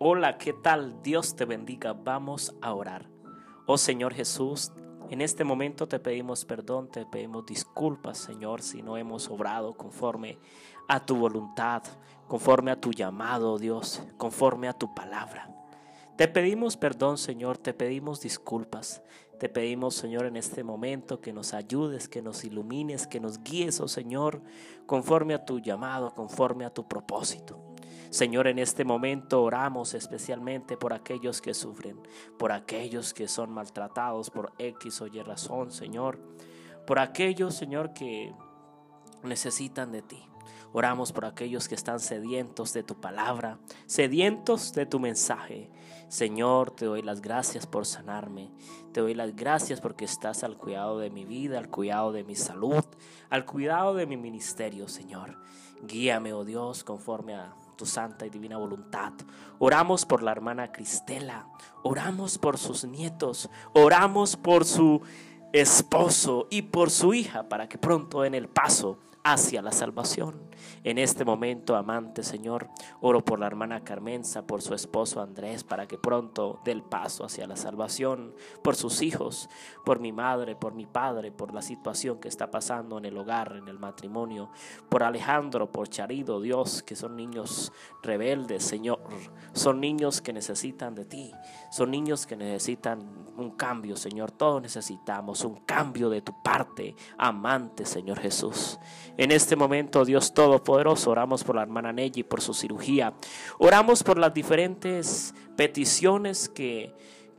Hola, ¿qué tal? Dios te bendiga. Vamos a orar. Oh Señor Jesús, en este momento te pedimos perdón, te pedimos disculpas, Señor, si no hemos obrado conforme a tu voluntad, conforme a tu llamado, Dios, conforme a tu palabra. Te pedimos perdón, Señor, te pedimos disculpas. Te pedimos, Señor, en este momento que nos ayudes, que nos ilumines, que nos guíes, oh Señor, conforme a tu llamado, conforme a tu propósito. Señor, en este momento oramos especialmente por aquellos que sufren, por aquellos que son maltratados por X o Y razón, Señor, por aquellos, Señor, que necesitan de ti. Oramos por aquellos que están sedientos de tu palabra, sedientos de tu mensaje. Señor, te doy las gracias por sanarme. Te doy las gracias porque estás al cuidado de mi vida, al cuidado de mi salud, al cuidado de mi ministerio, Señor. Guíame, oh Dios, conforme a tu santa y divina voluntad. Oramos por la hermana Cristela, oramos por sus nietos, oramos por su esposo y por su hija para que pronto den el paso hacia la salvación. En este momento, amante Señor, oro por la hermana Carmenza, por su esposo Andrés, para que pronto dé el paso hacia la salvación, por sus hijos, por mi madre, por mi padre, por la situación que está pasando en el hogar, en el matrimonio, por Alejandro, por Charido, Dios, que son niños rebeldes, Señor, son niños que necesitan de ti, son niños que necesitan un cambio, Señor, todos necesitamos un cambio de tu parte, amante, Señor Jesús. En este momento, Dios Todopoderoso, oramos por la hermana Nelly, por su cirugía. Oramos por las diferentes peticiones que,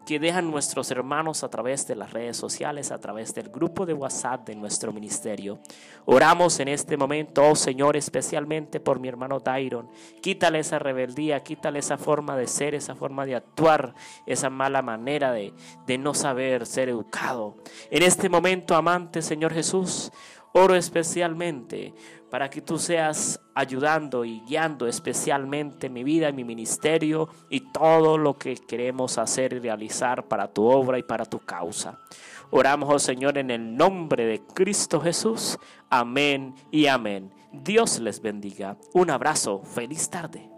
que dejan nuestros hermanos a través de las redes sociales, a través del grupo de WhatsApp de nuestro ministerio. Oramos en este momento, oh Señor, especialmente por mi hermano Dairon. Quítale esa rebeldía, quítale esa forma de ser, esa forma de actuar, esa mala manera de, de no saber ser educado. En este momento, amante Señor Jesús, Oro especialmente para que tú seas ayudando y guiando especialmente mi vida y mi ministerio y todo lo que queremos hacer y realizar para tu obra y para tu causa. Oramos, oh Señor, en el nombre de Cristo Jesús. Amén y amén. Dios les bendiga. Un abrazo. Feliz tarde.